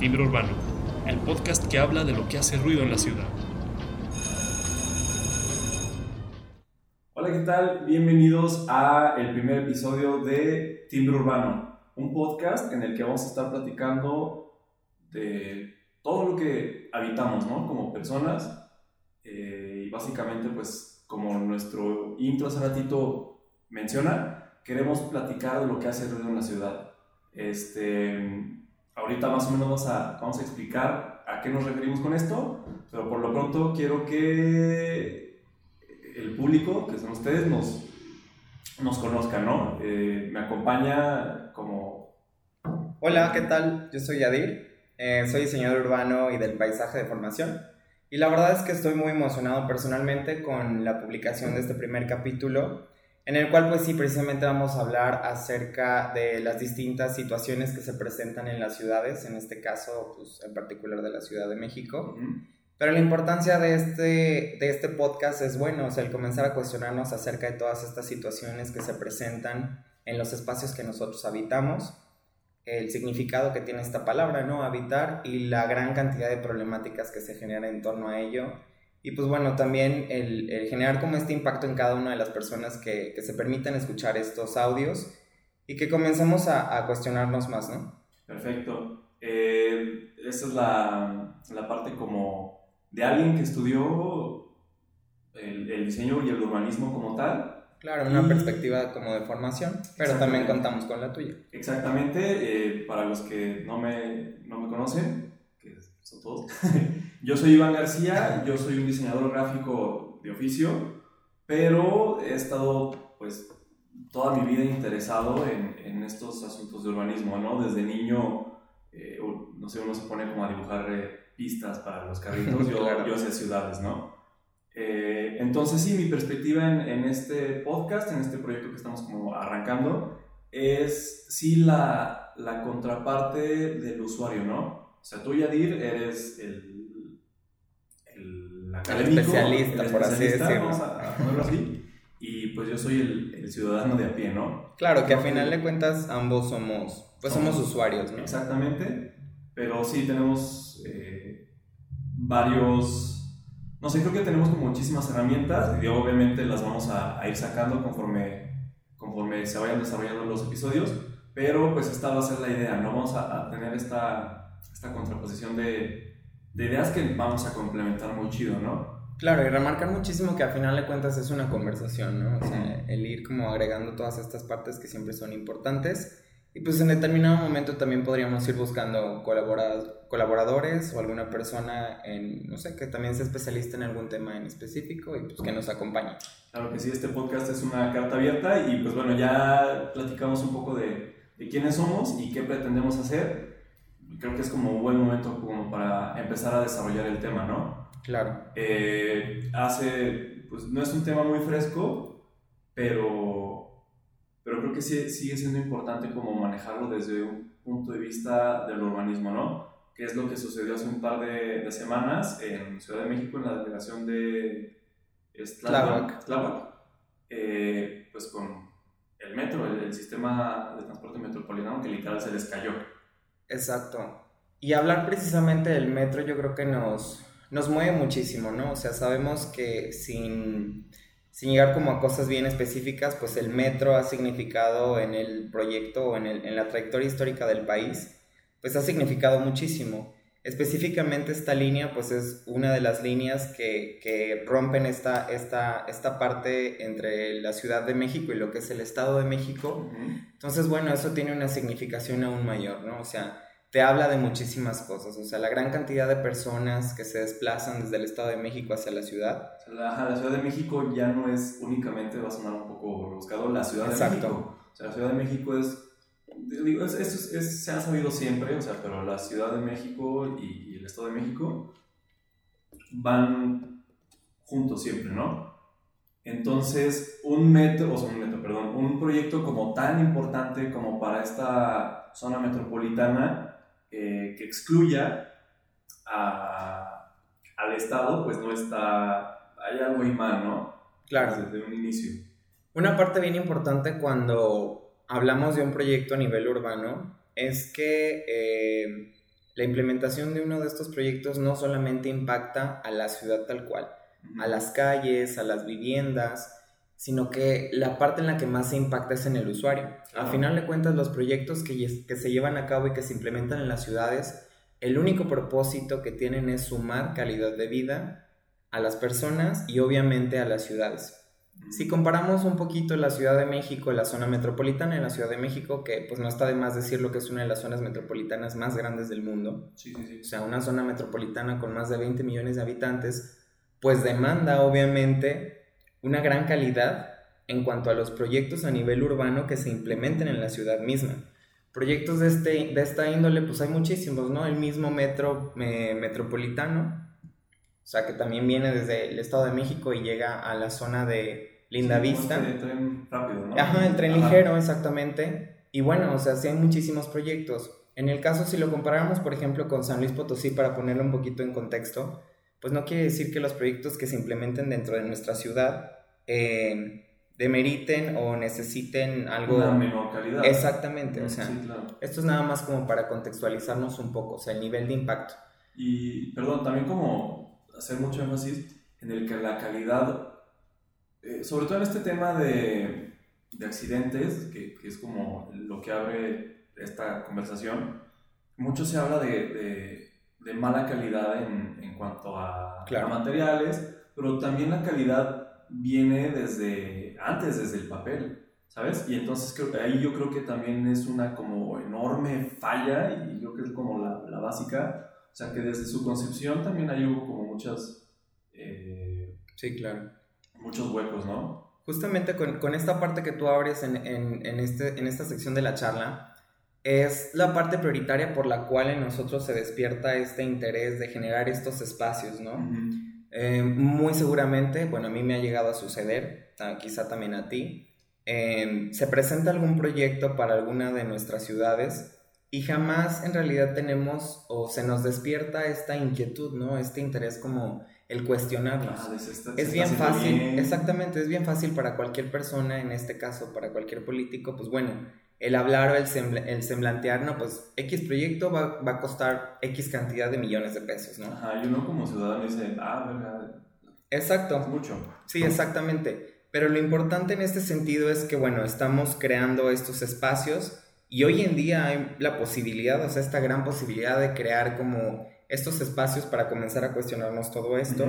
Timbre Urbano, el podcast que habla de lo que hace ruido en la ciudad. Hola, ¿qué tal? Bienvenidos a el primer episodio de Timbre Urbano, un podcast en el que vamos a estar platicando de todo lo que habitamos, ¿no? Como personas eh, y básicamente, pues, como nuestro intro hace ratito menciona, queremos platicar de lo que hace ruido en la ciudad. Este, ahorita más o menos vamos a, vamos a explicar a qué nos referimos con esto, pero por lo pronto quiero que el público, que son ustedes, nos, nos conozcan, ¿no? Eh, me acompaña como... Hola, ¿qué tal? Yo soy Yadir, eh, soy diseñador urbano y del paisaje de formación. Y la verdad es que estoy muy emocionado personalmente con la publicación de este primer capítulo en el cual pues sí, precisamente vamos a hablar acerca de las distintas situaciones que se presentan en las ciudades, en este caso pues en particular de la Ciudad de México. Pero la importancia de este, de este podcast es, bueno, o sea, el comenzar a cuestionarnos acerca de todas estas situaciones que se presentan en los espacios que nosotros habitamos, el significado que tiene esta palabra, ¿no? Habitar y la gran cantidad de problemáticas que se generan en torno a ello y pues bueno, también el, generar como este impacto en cada una de las personas que, que se permitan escuchar estos audios y que comencemos a, a cuestionarnos más, ¿no? Perfecto. Eh, esa es la, la, parte como de alguien que estudió el, el, diseño y el urbanismo como tal. Claro, una perspectiva como de formación, pero también contamos con la tuya. Exactamente, eh, para los que no me, no me conocen, son todos, Yo soy Iván García, yo soy un diseñador gráfico de oficio, pero he estado pues toda mi vida interesado en, en estos asuntos de urbanismo, ¿no? Desde niño, eh, no sé, uno se pone como a dibujar eh, pistas para los carritos, yo, yo hacía ciudades, ¿no? Eh, entonces sí, mi perspectiva en, en, este podcast, en este proyecto que estamos como arrancando, es sí la, la contraparte del usuario, ¿no? O sea, tú, Yadir, eres el especialista, por así decirlo. Vamos a, ponerlo así. Y pues yo soy el, el, ciudadano de a pie, ¿no? Claro, que a final de cuentas ambos somos, pues somos, usuarios, ¿no? Exactamente, pero sí tenemos eh, varios, no sé, creo que tenemos como muchísimas herramientas y obviamente las vamos a, a, ir sacando conforme, conforme se vayan desarrollando los episodios, pero pues esta va a ser la idea, ¿no? Vamos a, a tener esta, esta contraposición de de ideas que vamos a complementar muy chido, ¿no? Claro, y remarcar muchísimo que al final de cuentas es una conversación, ¿no? O sea, el ir como agregando todas estas partes que siempre son importantes. Y pues en determinado momento también podríamos ir buscando colaboradores o alguna persona en, no sé, que también sea especialista en algún tema en específico y pues que nos acompañe. Claro que sí, este podcast es una carta abierta y pues bueno, ya platicamos un poco de, de quiénes somos y qué pretendemos hacer creo que es como un buen momento como para empezar a desarrollar el tema, ¿no? Claro. Eh, hace, pues no es un tema muy fresco, pero, pero creo que sí, sigue siendo importante como manejarlo desde un punto de vista del urbanismo, ¿no? Que es lo que sucedió hace un par de, de semanas en Ciudad de México, en la delegación de Tláhuac, eh, pues con el metro, el, el sistema de transporte metropolitano que literal se les cayó. Exacto. Y hablar precisamente del metro yo creo que nos, nos mueve muchísimo, ¿no? O sea, sabemos que sin, sin llegar como a cosas bien específicas, pues el metro ha significado en el proyecto o en, el, en la trayectoria histórica del país, pues ha significado muchísimo. Específicamente esta línea, pues es una de las líneas que, que rompen esta, esta, esta parte entre la Ciudad de México y lo que es el Estado de México. Entonces, bueno, eso tiene una significación aún mayor, ¿no? O sea, te habla de muchísimas cosas, o sea, la gran cantidad de personas que se desplazan desde el Estado de México hacia la ciudad. la, la, Ciudad de México ya no es únicamente, va a sonar un poco buscado, la Ciudad de México. O sea, la Ciudad de México es digo, eso es, se ha sabido siempre, o sea, pero la Ciudad de México y, el Estado de México van juntos siempre, ¿no? Entonces, un metro, o sea, un metro, perdón, un proyecto como tan importante como para esta zona metropolitana eh, que excluya a, al Estado, pues no está, hay algo mal, ¿no? Claro. Desde un inicio. Una parte bien importante cuando hablamos de un proyecto a nivel urbano es que eh, la implementación de uno de estos proyectos no solamente impacta a la ciudad tal cual, a las calles, a las viviendas, sino que la parte en la que más se impacta es en el usuario. Al final de cuentas, los proyectos que, que se llevan a cabo y que se implementan en las ciudades, el único propósito que tienen es sumar calidad de vida a las personas y obviamente a las ciudades. Si comparamos un poquito la Ciudad de México, la zona metropolitana en la Ciudad de México, que pues no está de más decirlo que es una de las zonas metropolitanas más grandes del mundo, o sea, una zona metropolitana con más de 20 millones de habitantes, pues demanda obviamente una gran calidad en cuanto a los proyectos a nivel urbano que se implementen en la ciudad misma. Proyectos de, este, de esta índole, pues hay muchísimos, ¿no? El mismo metro metropolitano, o sea, que también viene desde el Estado de México y llega a la zona de Linda Vista. El tren rápido, ¿no? Ajá, el tren ligero, exactamente. Y bueno, o sea, sí hay muchísimos proyectos. En el caso, si lo comparamos, por ejemplo, con San Luis Potosí, para ponerlo un poquito en contexto, pues no quiere decir que los proyectos que se implementen dentro de nuestra ciudad eh, demeriten o necesiten algo... Una menor calidad. Exactamente, o sea, esto es nada más como para contextualizarnos un poco, o sea, el nivel de impacto. Y, perdón, también como hacer mucho énfasis en el que la calidad, eh, sobre todo en este tema de, de accidentes, que, que, es como lo que abre esta conversación, mucho se habla de de mala calidad en, en cuanto a, materiales, pero también la calidad viene desde antes, desde el papel, ¿sabes? Y entonces creo, ahí yo creo que también es una como enorme falla y creo que es como la, la básica, o sea que desde su concepción también hay hubo como muchas... Eh, sí, claro. Muchos huecos, ¿no? Justamente con, con esta parte que tú abres en, en, en, este, en esta sección de la charla, es la parte prioritaria por la cual en nosotros se despierta este interés de generar estos espacios, ¿no? Eh, muy seguramente, bueno, a mí me ha llegado a suceder, quizá también a ti, eh, se presenta algún proyecto para alguna de nuestras ciudades y jamás en realidad tenemos o se nos despierta esta inquietud, ¿no? Este interés como el cuestionarnos. Ah, es bien fácil, exactamente, es bien fácil para cualquier persona, en este caso para cualquier político, pues bueno, el hablar o el, el semblantear, no, pues X proyecto va, va, a costar X cantidad de millones de pesos, ¿no? Ajá, y uno como ciudadano dice, ah, verdad. Exacto. mucho. Sí, exactamente. Pero lo importante en este sentido es que, bueno, estamos creando estos espacios y hoy en día hay la posibilidad, o sea, esta gran posibilidad de crear como estos espacios para comenzar a cuestionarnos todo esto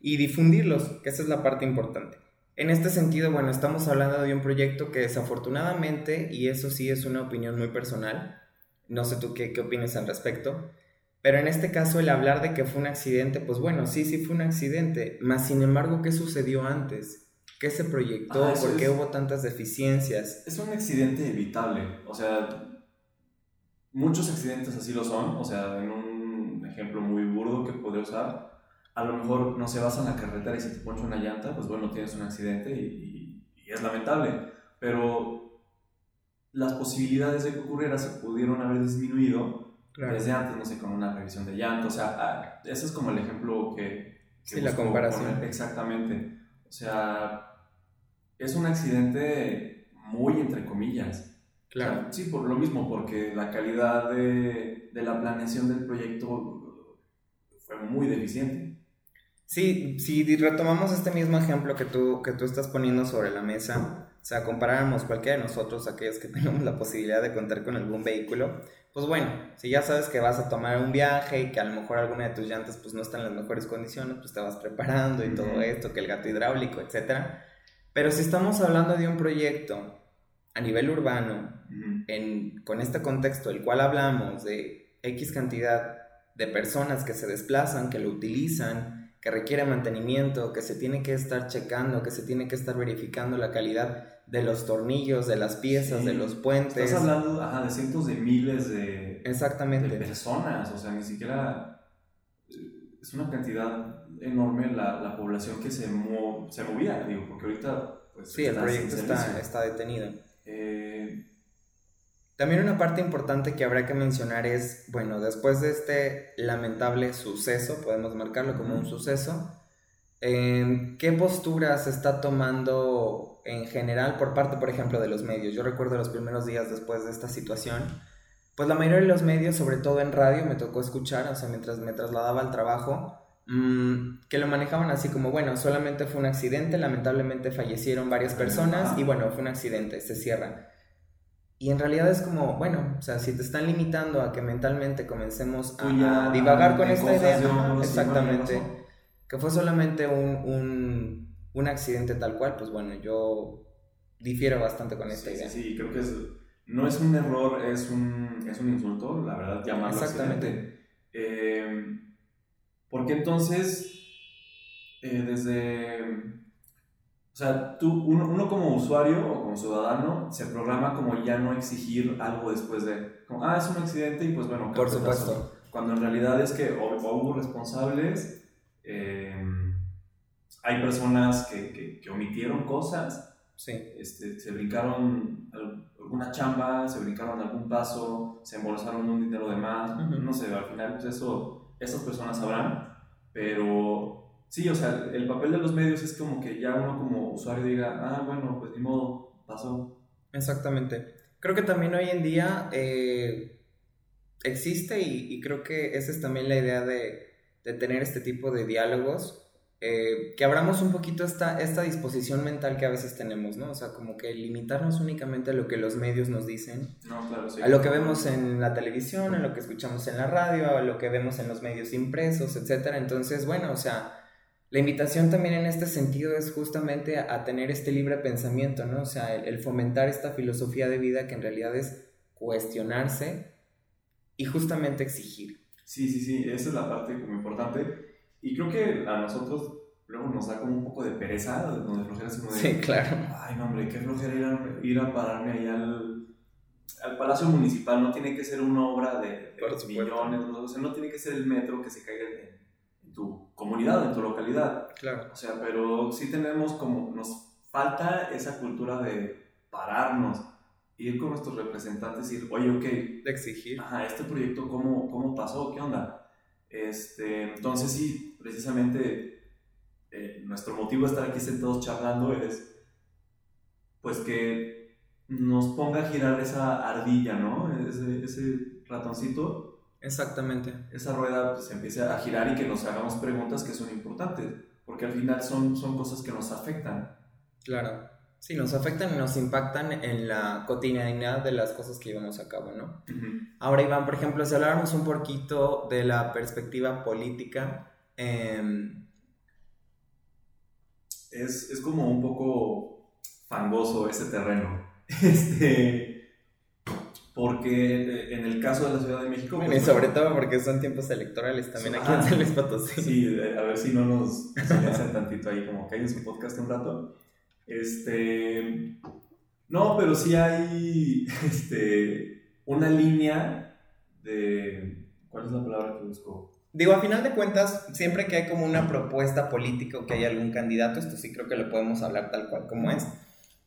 y difundirlos, que esa es la parte importante. En este sentido, bueno, estamos hablando de un proyecto que desafortunadamente, y eso sí es una opinión muy personal, no sé tú qué, qué opinas al respecto, pero en este caso el hablar de que fue un accidente, pues bueno, sí, sí fue un accidente, más sin embargo, ¿qué sucedió antes? ¿Qué se proyectó? Ah, ¿Por qué hubo tantas deficiencias? Es un accidente evitable, o sea, muchos accidentes así lo son, o sea, en un ejemplo muy burdo que podría usar, a lo mejor no se basa en la carretera y se te poncha una llanta, pues bueno, tienes un accidente y, es lamentable. Pero las posibilidades de que ocurriera se pudieron haber disminuido desde antes, no sé, con una revisión de llanta. O sea, ah, ese es como el ejemplo que... sí, la comparación. Exactamente. O sea, es un accidente muy entre comillas. Claro. sí, por lo mismo, porque la calidad de, de la planeación del proyecto fue muy deficiente. Sí, si retomamos este mismo ejemplo que tú, que tú estás poniendo sobre la mesa, o sea, comparáramos cualquiera de nosotros, aquellos que tenemos la posibilidad de contar con algún vehículo, pues bueno, si ya sabes que vas a tomar un viaje y que a lo mejor alguna de tus llantas pues no está en las mejores condiciones, pues te vas preparando y todo esto, que el gato hidráulico, etc. Pero si estamos hablando de un proyecto a nivel urbano, en, con este contexto el cual hablamos de X cantidad de personas que se desplazan, que lo utilizan, que requiere mantenimiento, que se tiene que estar checando, que se tiene que estar verificando la calidad de los tornillos, de las piezas, de los puentes. Estás hablando de cientos de miles de, Exactamente. personas, o sea, ni siquiera eh, es una cantidad enorme la, la población que se, se movía, digo, porque ahorita... Pues, sí, el proyecto está, está detenido. Eh, también una parte importante que habrá que mencionar es, bueno, después de este lamentable suceso, podemos marcarlo como un suceso, ¿qué postura se está tomando en general por parte, por ejemplo, de los medios? Yo recuerdo los primeros días después de esta situación, pues la mayoría de los medios, sobre todo en radio, me tocó escuchar, o sea, mientras me trasladaba al trabajo, mm, que lo manejaban así como, bueno, solamente fue un accidente, lamentablemente fallecieron varias personas y bueno, fue un accidente, se cierra. Y en realidad es como, bueno, o sea, si te están limitando a que mentalmente comencemos a, divagar con esta idea, exactamente, que fue solamente un, un, un, accidente tal cual, pues bueno, yo difiero bastante con esta idea. Sí, sí, creo que es, no es un error, es un, es un insulto, la verdad, llamarlo Exactamente. Eh, porque entonces, eh, desde o sea, tú, uno, como usuario o como ciudadano se programa como ya no exigir algo después de, como, ah, es un accidente y pues bueno, por supuesto. Cuando en realidad es que o, hubo responsables, eh, hay personas que, que, omitieron cosas, sí. este, se brincaron alguna chamba, se brincaron algún paso, se embolsaron un dinero de más, no sé, al final pues eso, esas personas sabrán, pero Sí, o sea, el papel de los medios es como que ya uno como usuario diga, ah, bueno, pues ni modo, pasó. Exactamente. Creo que también hoy en día eh, existe y, creo que esa es también la idea de, de tener este tipo de diálogos, eh, que abramos un poquito esta, esta disposición mental que a veces tenemos, ¿no? O sea, como que limitarnos únicamente a lo que los medios nos dicen, no, claro, sí. a lo que vemos en la televisión, a lo que escuchamos en la radio, a lo que vemos en los medios impresos, etc. Entonces, bueno, o sea la invitación también en este sentido es justamente a, tener este libre pensamiento, ¿no? O sea, el, fomentar esta filosofía de vida que en realidad es cuestionarse y justamente exigir. Sí, sí, sí, esa es la parte como importante. Y creo que a nosotros luego nos da como un poco de pereza, donde flojera como de... Sí, claro. Ay, no, hombre, qué flojera ir a, ir a pararme ahí al, al Palacio Municipal. No tiene que ser una obra de, de millones, o sea, no tiene que ser el metro que se caiga en tu comunidad, en tu localidad. Claro. O sea, pero sí tenemos como, nos falta esa cultura de pararnos, ir con nuestros representantes y decir, oye, ok. De exigir. Ajá, este proyecto, ¿cómo, cómo pasó? ¿Qué onda? Este, entonces sí, precisamente eh, nuestro motivo de estar aquí sentados charlando es, pues que nos ponga a girar esa ardilla, ¿no? Ese, ese ratoncito Exactamente. Esa rueda pues, empiece a girar y que nos hagamos preguntas que son importantes, porque al final son, son cosas que nos afectan. Claro. Sí, nos afectan y nos impactan en la cotidianidad de las cosas que llevamos a cabo, ¿no? Ahora, Iván, por ejemplo, si habláramos un poquito de la perspectiva política, em, es, es, como un poco fangoso ese terreno. Este, porque eh, en el caso de la Ciudad de México... y pues, sobre todo porque son tiempos electorales también aquí en San Luis Potosí. Sí, a ver si no nos hacen tantito ahí, como que hay en su podcast un rato. Este... No, pero sí hay este, una línea de... ¿Cuál es la palabra que busco? Digo, a final de cuentas, siempre que hay como una propuesta política o que hay algún candidato, esto sí creo que lo podemos hablar tal cual como es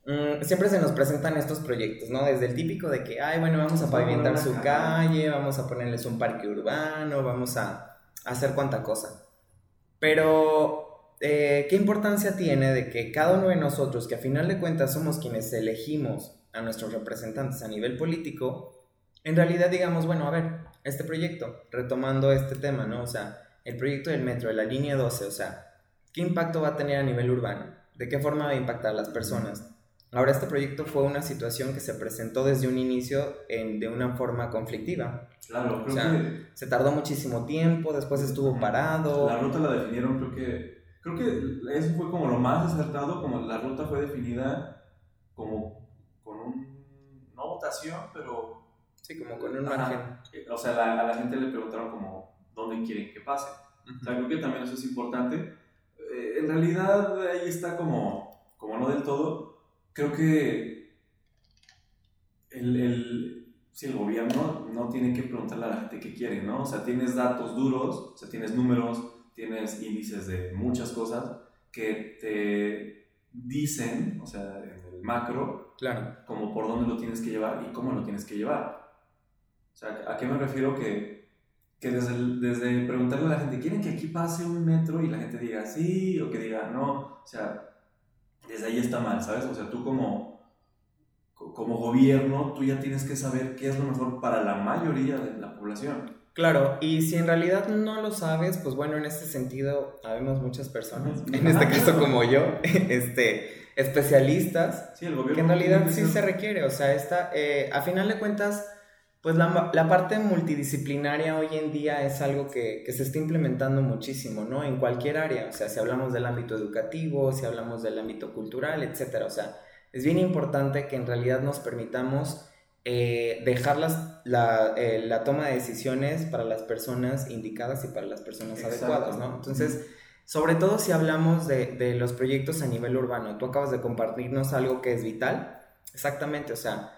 Mm, siempre se nos presentan estos proyectos, ¿no? Desde el típico de que, ay, bueno, vamos a pavimentar su calle, vamos a ponerles un parque urbano, vamos a, hacer cuanta cosa. Pero, eh, ¿qué importancia tiene de que cada uno de nosotros, que a final de cuentas somos quienes elegimos a nuestros representantes a nivel político, en realidad digamos, bueno, a ver, este proyecto, retomando este tema, ¿no? O sea, el proyecto del metro, de la línea 12, o sea, ¿qué impacto va a tener a nivel urbano? ¿De qué forma va a impactar a las personas? Ahora, este proyecto fue una situación que se presentó desde un inicio en, de una forma conflictiva. Claro, creo que... Se tardó muchísimo tiempo, después estuvo parado. La ruta la definieron, creo que... Creo que eso fue como lo más acertado, como la ruta fue definida como con un... no votación, pero... Sí, como con un margen. O sea, a la gente le preguntaron como, ¿dónde quieren que pase? O sea, creo que también eso es importante. Eh, en realidad ahí está como, como no del todo, creo que el, el, si el gobierno no tiene que preguntarle a la gente qué quiere, ¿no? O sea, tienes datos duros, o sea, tienes números, tienes índices de muchas cosas que te dicen, o sea, en el macro, claro. como por dónde lo tienes que llevar y cómo lo tienes que llevar. O sea, ¿a qué me refiero? Que, que desde, desde preguntarle a la gente, ¿quieren que aquí pase un metro? Y la gente diga sí o que diga no. O sea, desde ahí está mal, ¿sabes? O sea, tú como, como gobierno tú ya tienes que saber qué es lo mejor para la mayoría de la población. Claro, y si en realidad no lo sabes, pues bueno, en este sentido, habemos muchas personas, en este caso como yo, este, especialistas, sí, el gobierno que en realidad sí se requiere, o sea, esta, eh, a final de cuentas, pues la, la, parte multidisciplinaria hoy en día es algo que, que, se está implementando muchísimo, ¿no? En cualquier área, o sea, si hablamos del ámbito educativo, si hablamos del ámbito cultural, etcétera, o sea, es bien importante que en realidad nos permitamos eh, dejar la, eh, la, toma de decisiones para las personas indicadas y para las personas adecuadas, ¿no? Entonces, sobre todo si hablamos de, de, los proyectos a nivel urbano, tú acabas de compartirnos algo que es vital, exactamente, o sea,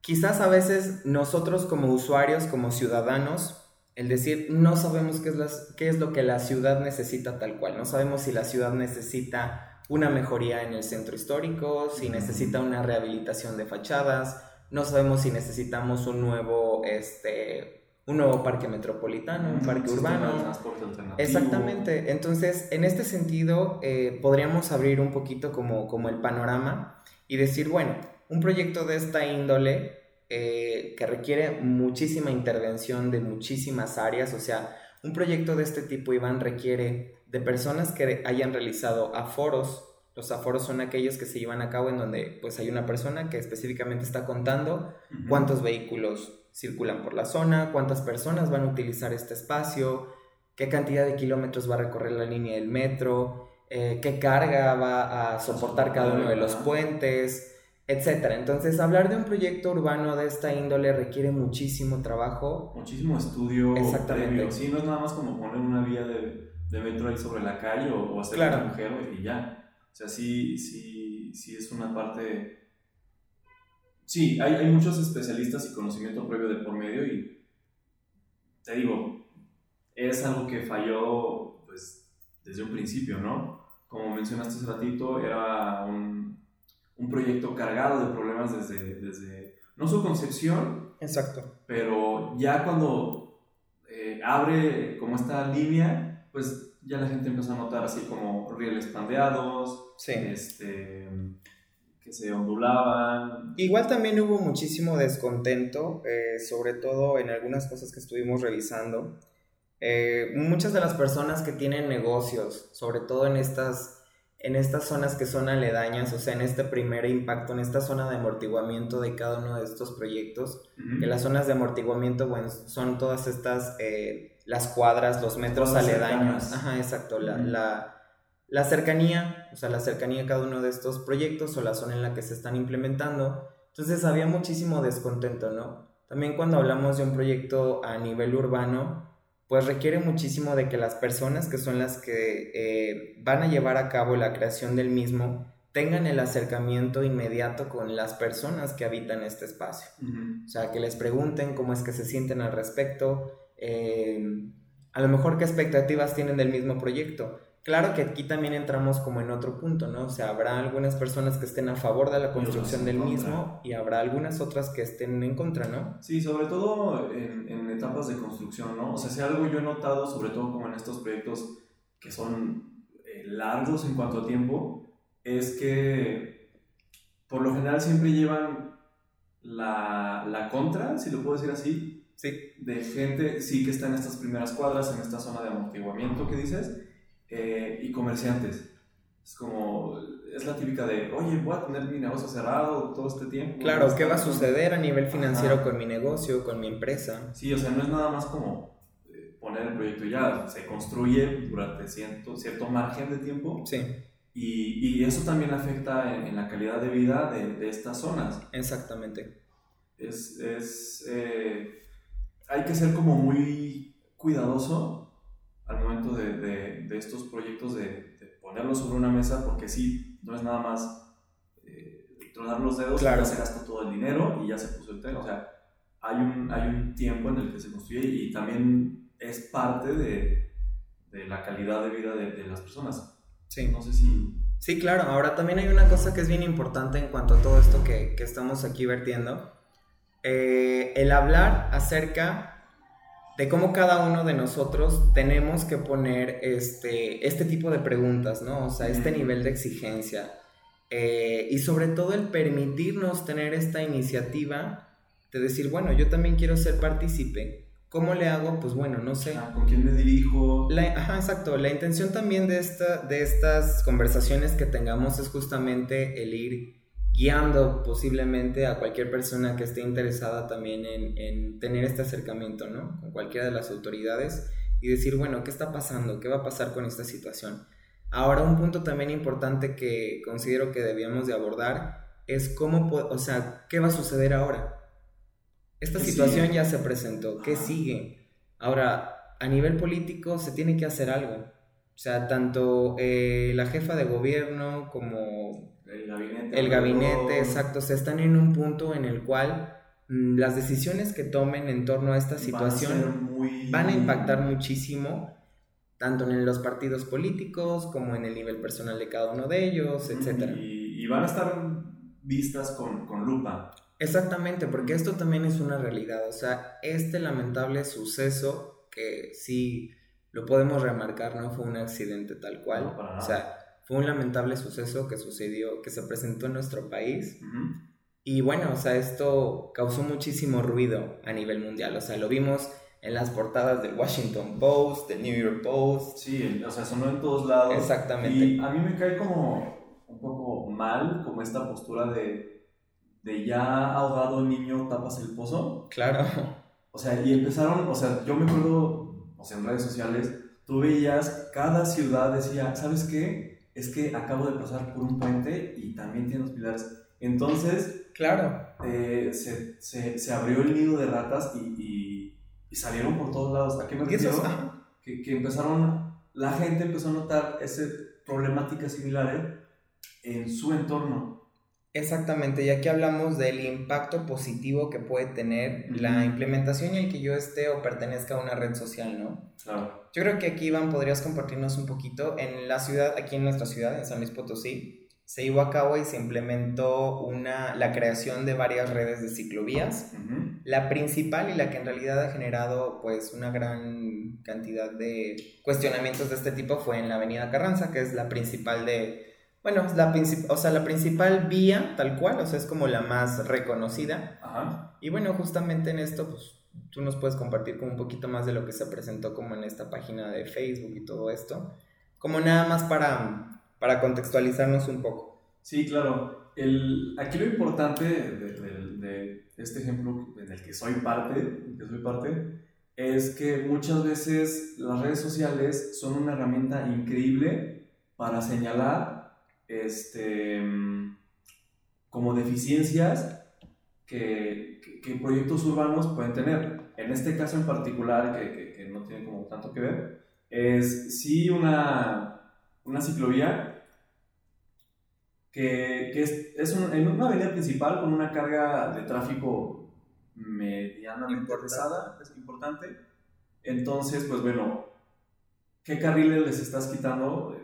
quizás a veces nosotros como usuarios, como ciudadanos, el decir, no sabemos qué es, las, qué es lo que la ciudad necesita tal cual, no sabemos si la ciudad necesita una mejoría en el centro histórico, si necesita una rehabilitación de fachadas, no sabemos si necesitamos un nuevo, este, un nuevo parque metropolitano, un parque urbano. Exactamente. Entonces, en este sentido, eh, podríamos abrir un poquito como, como el panorama y decir, bueno, un proyecto de esta índole eh, que requiere muchísima intervención de muchísimas áreas, o sea, un proyecto de este tipo, Iván, requiere de personas que hayan realizado aforos, los aforos son aquellos que se llevan a cabo en donde pues hay una persona que específicamente está contando cuántos vehículos circulan por la zona, cuántas personas van a utilizar este espacio, qué cantidad de kilómetros va a recorrer la línea del metro, eh, qué carga va a soportar cada uno de los puentes, etc. Entonces, hablar de un proyecto urbano de esta índole requiere muchísimo trabajo. Muchísimo estudio. Exactamente. Sí, no es nada más como poner una vía de, metro ahí sobre la calle o, hacer un agujero y ya. O sea, sí, sí, sí es una parte... Sí, hay, hay muchos especialistas y conocimiento previo de por medio y te digo, es algo que falló pues desde un principio, ¿no? Como mencionaste hace ratito, era un, un proyecto cargado de problemas desde, desde, no su concepción, Exacto. pero ya cuando eh, abre como esta línea, pues ya la gente empezó a notar así como rieles pandeados, este, que se ondulaban. Igual también hubo muchísimo descontento, eh, sobre todo en algunas cosas que estuvimos revisando. Eh, muchas de las personas que tienen negocios, sobre todo en estas, en estas zonas que son aledañas, o sea, en este primer impacto, en esta zona de amortiguamiento de cada uno de estos proyectos, que las zonas de amortiguamiento, bueno, son todas estas... Eh, las cuadras, los metros aledaños. Ajá, exacto. La, la, la, cercanía, o sea, la cercanía a cada uno de estos proyectos o la zona en la que se están implementando. Entonces había muchísimo descontento, ¿no? También cuando hablamos de un proyecto a nivel urbano, pues requiere muchísimo de que las personas que son las que eh, van a llevar a cabo la creación del mismo tengan el acercamiento inmediato con las personas que habitan este espacio. O sea, que les pregunten cómo es que se sienten al respecto, Em, a lo mejor qué expectativas tienen del mismo proyecto. Claro que aquí también entramos como en otro punto, ¿no? O sea, habrá algunas personas que estén a favor de la construcción del mismo y habrá algunas otras que estén en contra, ¿no? Sí, sobre todo en, etapas de construcción, ¿no? O sea, si algo yo he notado, sobre todo como en estos proyectos que son eh, largos en cuanto a tiempo, es que por lo general siempre llevan la, la contra, si lo puedo decir así, Sí. De gente, sí, que está en estas primeras cuadras, en esta zona de amortiguamiento que dices, eh, y comerciantes. Es como, es la típica de, oye, voy a tener mi negocio cerrado todo este tiempo. Claro, ¿qué va a suceder a nivel financiero con mi negocio, con mi empresa? Sí, o sea, no es nada más como eh, poner el proyecto ya, se construye durante cierto, cierto margen de tiempo. Sí. Y, y eso también afecta en, la calidad de vida de, de estas zonas. Exactamente. Es, es eh, hay que ser como muy cuidadoso al momento de, de, estos proyectos de, ponerlos sobre una mesa, porque sí, no es nada más eh, tronar los dedos y ya se gastó todo el dinero y ya se puso el tema. O sea, hay un, hay un tiempo en el que se construye y también es parte de, de la calidad de vida de, las personas. Sí. No sé si... Sí, claro. Ahora también hay una cosa que es bien importante en cuanto a todo esto que, que estamos aquí vertiendo eh, el hablar acerca de cómo cada uno de nosotros tenemos que poner este, este tipo de preguntas, ¿no? O sea, este nivel de exigencia. eh, y sobre todo el permitirnos tener esta iniciativa de decir, bueno, yo también quiero ser partícipe. ¿Cómo le hago? Pues bueno, no sé. Ah, ¿Con quién me dirijo? La, ajá, exacto. La intención también de, esta, de estas conversaciones que tengamos es justamente el ir guiando posiblemente a cualquier persona que esté interesada también en, en, tener este acercamiento, ¿no? Con cualquiera de las autoridades y decir, bueno, ¿qué está pasando? ¿Qué va a pasar con esta situación? Ahora, un punto también importante que considero que debíamos de abordar es cómo, o sea, ¿qué va a suceder ahora? Esta situación ya se presentó, ¿qué sigue? Ahora, a nivel político se tiene que hacer algo. O sea, tanto eh, la jefa de gobierno como el gabinete, el gabinete exacto, se están en un punto en el cual mm, las decisiones que tomen en torno a esta situación van a, muy... van a impactar muchísimo tanto en los partidos políticos como en el nivel personal de cada uno de ellos, etc. Y, y van a estar vistas con, con, lupa. Exactamente, porque esto también es una realidad, o sea, este lamentable suceso que sí lo podemos remarcar, no fue un accidente tal cual, No, para nada. o sea, fue un lamentable suceso que sucedió, que se presentó en nuestro país. Uh -huh. Y bueno, o sea, esto causó muchísimo ruido a nivel mundial, o sea, lo vimos en las portadas del Washington Post, del New York Post. Sí, o sea, sonó en todos lados. Exactamente. Y a mí me cae como un poco mal, como esta postura de, de ya ahogado niño tapas el pozo. Claro. O sea, y empezaron, o sea, yo me acuerdo, o sea, en redes sociales, tú veías, cada ciudad decía, ¿sabes qué? Es que acabo de pasar por un puente y también tiene los pilares. Entonces, claro, eh, se, se, se, abrió el nido de ratas y, y, y, salieron por todos lados. ¿A qué me refiero? Que, que, empezaron, la gente empezó a notar esa problemática similar en su entorno. Exactamente, y aquí hablamos del impacto positivo que puede tener uh -huh. la implementación y el que yo esté o pertenezca a una red social, ¿no? Claro. Yo creo que aquí, Iván, podrías compartirnos un poquito. En la ciudad, aquí en nuestra ciudad, en San Luis Potosí, se llevó a cabo y se implementó una, la creación de varias redes de ciclovías. Uh -huh. La principal y la que en realidad ha generado pues una gran cantidad de cuestionamientos de este tipo fue en la Avenida Carranza, que es la principal de, bueno, la, o sea, la principal vía tal cual, o sea, es como la más reconocida. Ajá. Y bueno, justamente en esto pues tú nos puedes compartir como un poquito más de lo que se presentó como en esta página de Facebook y todo esto, como nada más para para contextualizarnos un poco. Sí, claro. El, aquí lo importante de, de, de, este ejemplo en el que soy parte, que soy parte, es que muchas veces las redes sociales son una herramienta increíble para señalar este, como deficiencias que, que, que proyectos urbanos pueden tener. En este caso en particular, que, que, no tiene como tanto que ver, es sí una, una ciclovía que, que es, es un, en una avenida principal con una carga de tráfico medianamente pesada, es importante. Entonces, pues bueno, ¿qué carriles les estás quitando?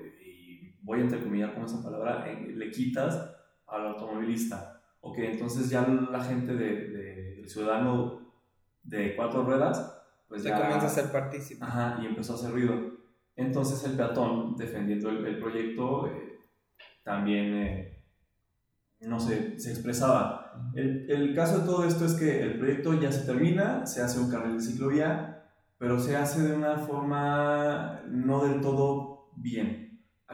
Voy a entrecomillar con esa palabra, le quitas al automovilista. Ok, entonces ya la gente de, de, del ciudadano de cuatro ruedas, pues ya, ya comienza a ser partícipe. Ajá, y empezó a hacer ruido. Entonces el peatón, defendiendo el, el proyecto, eh, también, eh, no sé, se expresaba. El, el, caso de todo esto es que el proyecto ya se termina, se hace un carril de ciclovía, pero se hace de una forma no del todo bien.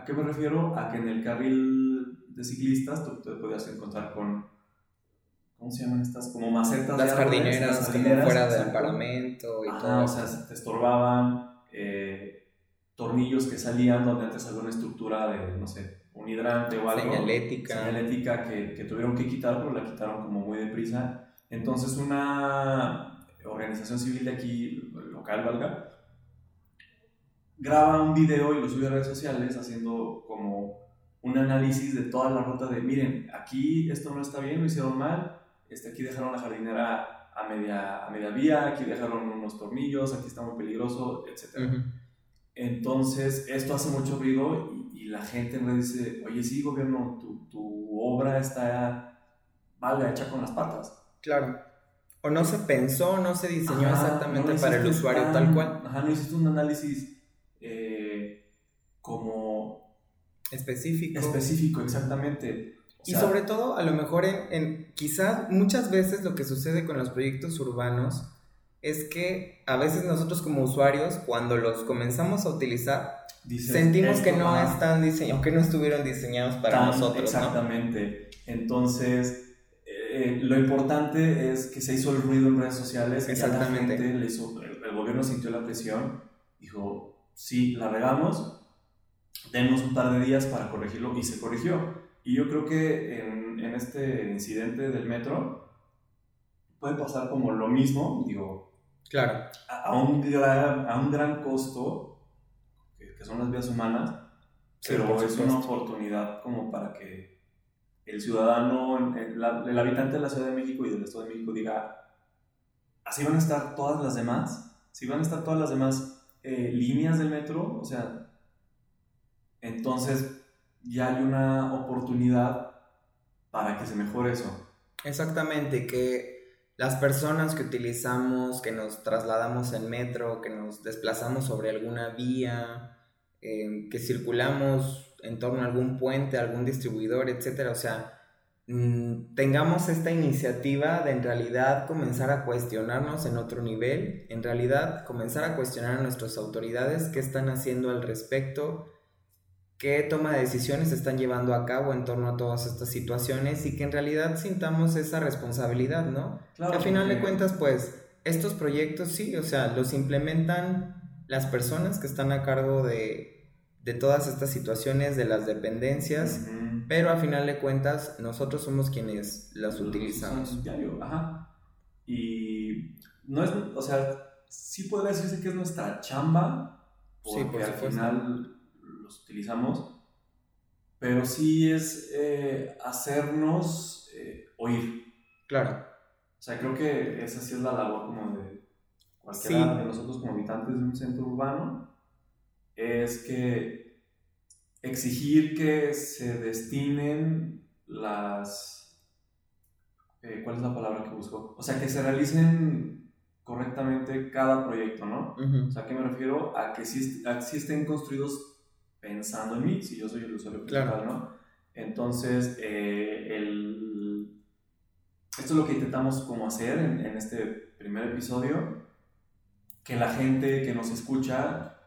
¿A qué me refiero? A que en el carril de ciclistas tú te podías encontrar con, ¿cómo se llaman estas? Como macetas las jardineras, las jardineras fuera del parlamento y Ajá, todo. O sea, te estorbaban, eh, tornillos que salían donde antes había una estructura de, no sé, un hidrante o algo. Señalética. Señalética que, que, tuvieron que quitar, pero la quitaron como muy deprisa. Entonces una organización civil de aquí, local, valga, graba un video y lo sube a redes sociales haciendo como un análisis de toda la ruta de, miren, aquí esto no está bien, lo hicieron mal, este, aquí dejaron la jardinera a media, a media vía, aquí dejaron unos tornillos, aquí está muy peligroso, etc. Uh -huh. Entonces, esto hace mucho ruido y, y, la gente en redes dice, oye, sí, gobierno, tu, tu obra está, valga, hecha con las patas. Claro. O no se pensó, no se diseñó ajá, exactamente no para el usuario tan, tal cual. Ajá, no hiciste un análisis eh, como... Específico. Específico, exactamente. y sobre todo, a lo mejor en, en, quizás muchas veces lo que sucede con los proyectos urbanos es que a veces nosotros como usuarios, cuando los comenzamos a utilizar, sentimos que no están diseñados, que no estuvieron diseñados para nosotros. Exactamente. Entonces, eh, lo importante es que se hizo el ruido en redes sociales. Exactamente. le hizo, el, gobierno sintió la presión, dijo, sí, la regamos, tenemos un par de días para corregirlo y se corrigió. Y yo creo que en, en este incidente del metro puede pasar como lo mismo, digo, claro. a, un, gran, a un gran costo, que, que son las vías humanas, pero es una oportunidad como para que el ciudadano, el, el, habitante de la Ciudad de México y del Estado de México diga, así van a estar todas las demás, si van a estar todas las demás eh, líneas del metro, o sea, entonces ya hay una oportunidad para que se mejore eso. Exactamente, que las personas que utilizamos, que nos trasladamos en metro, que nos desplazamos sobre alguna vía, eh, que circulamos en torno a algún puente, algún distribuidor, etcétera, o sea, mm, tengamos esta iniciativa de en realidad comenzar a cuestionarnos en otro nivel, en realidad comenzar a cuestionar a nuestras autoridades qué están haciendo al respecto, qué toma de decisiones están llevando a cabo en torno a todas estas situaciones y que en realidad sintamos esa responsabilidad, ¿no? Claro, que al final de cuentas, pues, estos proyectos sí, o sea, los implementan las personas que están a cargo de, de todas estas situaciones, de las dependencias, pero al final de cuentas nosotros somos quienes las utilizamos. Diario, ajá. Y no es, o sea, sí puede decirse que es nuestra chamba, porque sí, por al final utilizamos, pero sí es eh, hacernos eh, oír. Claro. O sea, creo que esa sí es la labor como de cualquiera de nosotros como habitantes de un centro urbano, es que exigir que se destinen las... Eh, ¿Cuál es la palabra que busco? O sea, que se realicen correctamente cada proyecto, ¿no? O sea, ¿qué me refiero? A que sí, a que estén construidos pensando en mí, si yo soy el usuario principal, ¿no? Entonces, eh, el... esto es lo que intentamos como hacer en, este primer episodio, que la gente que nos escucha...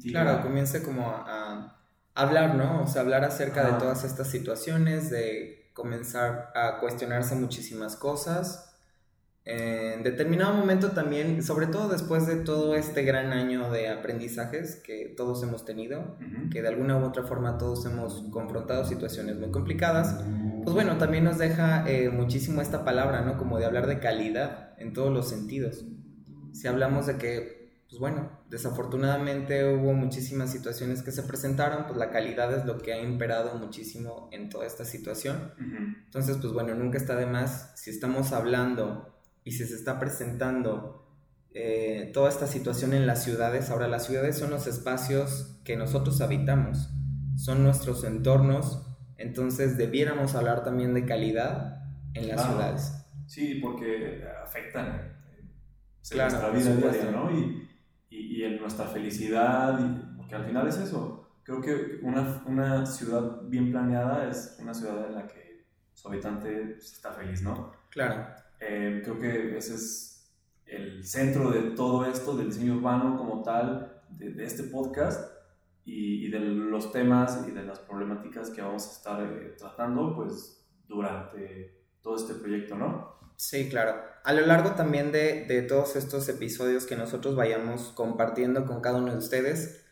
claro, comience como a, hablar, ¿no? O sea, hablar acerca de todas estas situaciones, de comenzar a cuestionarse muchísimas cosas en determinado momento también, sobre todo después de todo este gran año de aprendizajes que todos hemos tenido, que de alguna u otra forma todos hemos confrontado situaciones muy complicadas, pues bueno, también nos deja eh, muchísimo esta palabra, ¿no? Como de hablar de calidad en todos los sentidos. Si hablamos de que, pues bueno, desafortunadamente hubo muchísimas situaciones que se presentaron, pues la calidad es lo que ha imperado muchísimo en toda esta situación. Entonces, pues bueno, nunca está de más, si estamos hablando y si se está presentando eh, toda esta situación en las ciudades, ahora las ciudades son los espacios que nosotros habitamos, son nuestros entornos, entonces debiéramos hablar también de calidad en las ciudades. Sí, porque afectan eh, nuestra vida diaria, ¿no? Y, y, en nuestra felicidad, y, porque al final es eso. Creo que una, una ciudad bien planeada es una ciudad en la que su habitante está feliz, ¿no? Claro. Eh, creo que ese es el centro de todo esto, del diseño urbano como tal, de, este podcast y, de los temas y de las problemáticas que vamos a estar eh, tratando pues durante todo este proyecto, ¿no? Sí, claro. A lo largo también de, de todos estos episodios que nosotros vayamos compartiendo con cada uno de ustedes,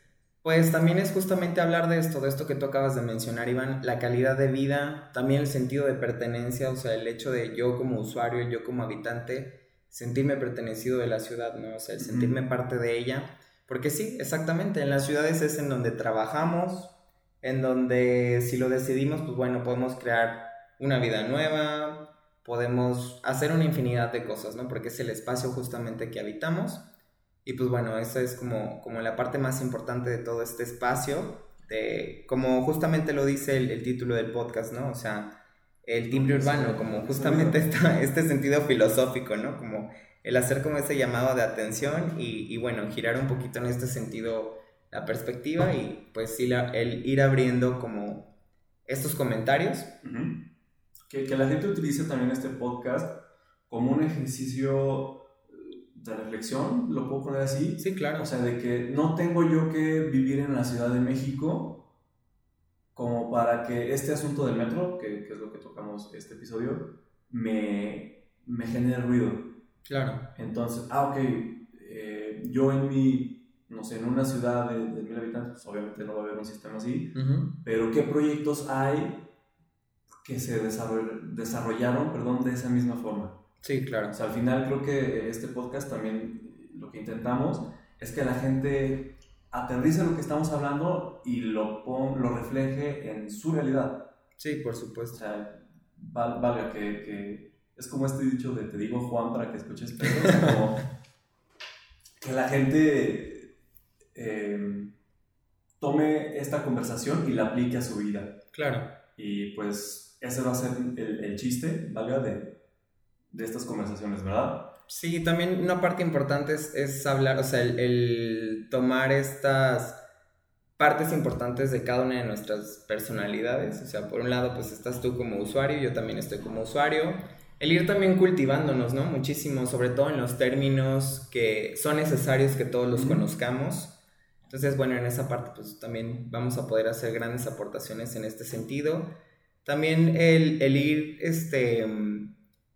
pues también es justamente hablar de esto, de esto que tú acabas de mencionar, Iván, la calidad de vida, también el sentido de pertenencia, o sea, el hecho de yo como usuario, yo como habitante, sentirme pertenecido de la ciudad, ¿no? O sea, el sentirme parte de ella. Porque sí, exactamente, en las ciudades es en donde trabajamos, en donde si lo decidimos, pues bueno, podemos crear una vida nueva, podemos hacer una infinidad de cosas, ¿no? Porque es el espacio justamente que habitamos. Y pues bueno, esa es como, como la parte más importante de todo este espacio, de, como justamente lo dice el, título del podcast, ¿no? O sea, el timbre urbano, como justamente esta, este sentido filosófico, ¿no? Como el hacer como ese llamado de atención y, y bueno, girar un poquito en este sentido la perspectiva y pues el ir abriendo como estos comentarios. Que, que la gente utilice también este podcast como un ejercicio de reflexión, lo puedo poner así. Sí, claro. O sea, de que no tengo yo que vivir en la Ciudad de México como para que este asunto del metro, que, que es lo que tocamos este episodio, me, me genere ruido. Claro. Entonces, ah, ok, eh, yo en mi, no sé, en una ciudad de, de, mil habitantes, pues obviamente no va a haber un sistema así, pero ¿qué proyectos hay que se desarrollaron, perdón, de esa misma forma? Sí, claro. O sea, al final creo que este podcast también lo que intentamos es que la gente aterrice lo que estamos hablando y lo, lo refleje en su realidad. Sí, por supuesto. O sea, valga que, que, es como este dicho de te digo Juan para que escuches Pedro, o sea, como que la gente em, tome esta conversación y la aplique a su vida. Claro. Y pues ese va a ser el, el chiste, valga, de, de estas conversaciones, ¿verdad? Sí, también una parte importante es, es hablar, o sea, el, tomar estas partes importantes de cada una de nuestras personalidades. O sea, por un lado, pues estás tú como usuario, yo también estoy como usuario. El ir también cultivándonos, ¿no? Muchísimo, sobre todo en los términos que son necesarios que todos los conozcamos. Entonces, bueno, en esa parte, pues también vamos a poder hacer grandes aportaciones en este sentido. También el, el ir, este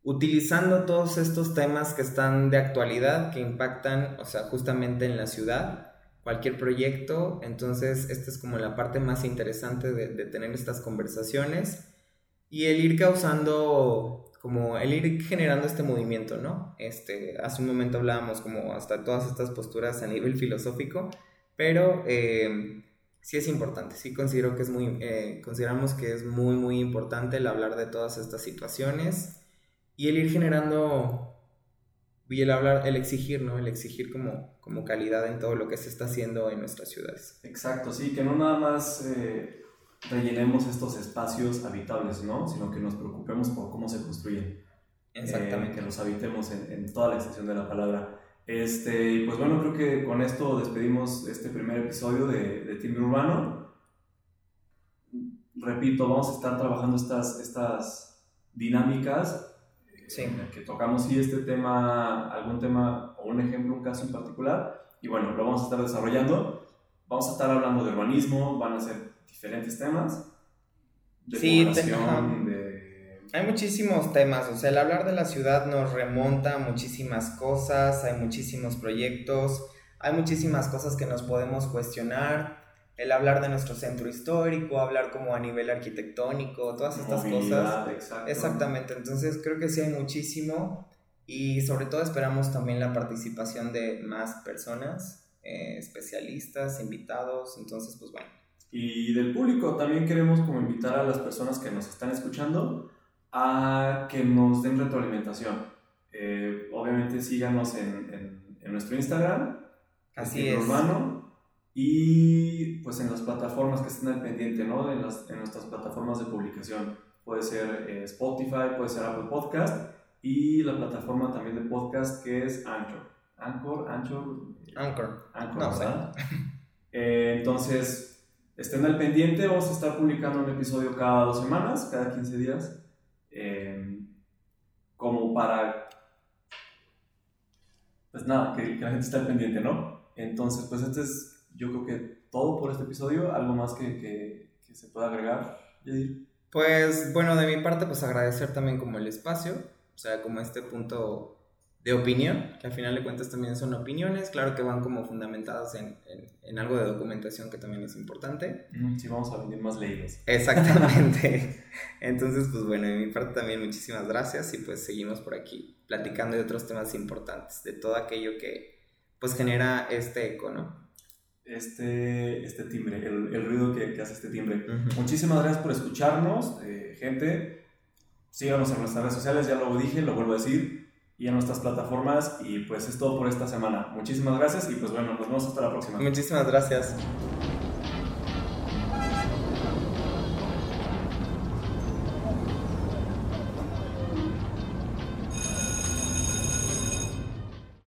utilizando todos estos temas que están de actualidad, que impactan, o sea, justamente en la ciudad, cualquier proyecto. Entonces, esta es como la parte más interesante de, tener estas conversaciones y el ir causando, como el ir generando este movimiento, ¿no? Este, hace un momento hablábamos como hasta todas estas posturas a nivel filosófico, pero eh, sí es importante, sí considero que es muy, eh, consideramos que es muy, muy importante el hablar de todas estas situaciones y el ir generando y el hablar, el exigir, ¿no? El exigir como, como calidad en todo lo que se está haciendo en nuestras ciudades. Exacto, sí, que no nada más eh, rellenemos estos espacios habitables, ¿no? Sino que nos preocupemos por cómo se construyen. Exactamente. Eh, que los habitemos en, en, toda la extensión de la palabra. Este, pues bueno, creo que con esto despedimos este primer episodio de, de Timbre Urbano. Repito, vamos a estar trabajando estas, estas dinámicas sí. que tocamos sí este tema, algún tema o un ejemplo, un caso en particular, y bueno, lo vamos a estar desarrollando. Vamos a estar hablando de urbanismo, van a ser diferentes temas, de sí, población. Hay muchísimos temas, o sea, el hablar de la ciudad nos remonta a muchísimas cosas, hay muchísimos proyectos, hay muchísimas cosas que nos podemos cuestionar, el hablar de nuestro centro histórico, hablar como a nivel arquitectónico, todas estas cosas. Exacto. Exactamente, entonces creo que sí hay muchísimo y sobre todo esperamos también la participación de más personas, eh, especialistas, invitados, entonces pues bueno. Y del público también queremos como invitar a las personas que nos están escuchando a que nos den retroalimentación. Eh, obviamente síganos en, en, en nuestro Instagram, Así es. Urbano, y pues en las plataformas que estén al pendiente, ¿no? En, las, en nuestras plataformas de publicación. Puede ser eh, Spotify, puede ser Apple Podcast y la plataforma también de podcast que es Anchor. Anchor, Anchor. Anchor. Anchor, No ¿verdad? Eh, entonces, estén al pendiente, vamos a estar publicando un episodio cada dos semanas, cada 15 días, para, pues nada, que, la gente esté pendiente, ¿no? Entonces, pues este es yo creo que todo por este episodio. ¿Algo más que, que, que se pueda agregar, Yadir? Pues bueno, de mi parte, pues agradecer también como el espacio, o sea, como este punto de opinión, que al final de cuentas también son opiniones, claro que van como fundamentadas en, en, en algo de documentación que también es importante. Sí, vamos a venir más leídos. Exactamente. Entonces, pues bueno, de mi parte también muchísimas gracias y pues seguimos por aquí platicando de otros temas importantes, de todo aquello que pues genera este eco, ¿no? este, este timbre, el, el ruido que, que, hace este timbre. Uh -huh. Muchísimas gracias por escucharnos, eh, gente. Síganos en nuestras redes sociales, ya lo dije, lo vuelvo a decir, y en nuestras plataformas. Y pues es todo por esta semana. Muchísimas gracias y pues bueno, nos vemos hasta la próxima. Muchísimas gracias.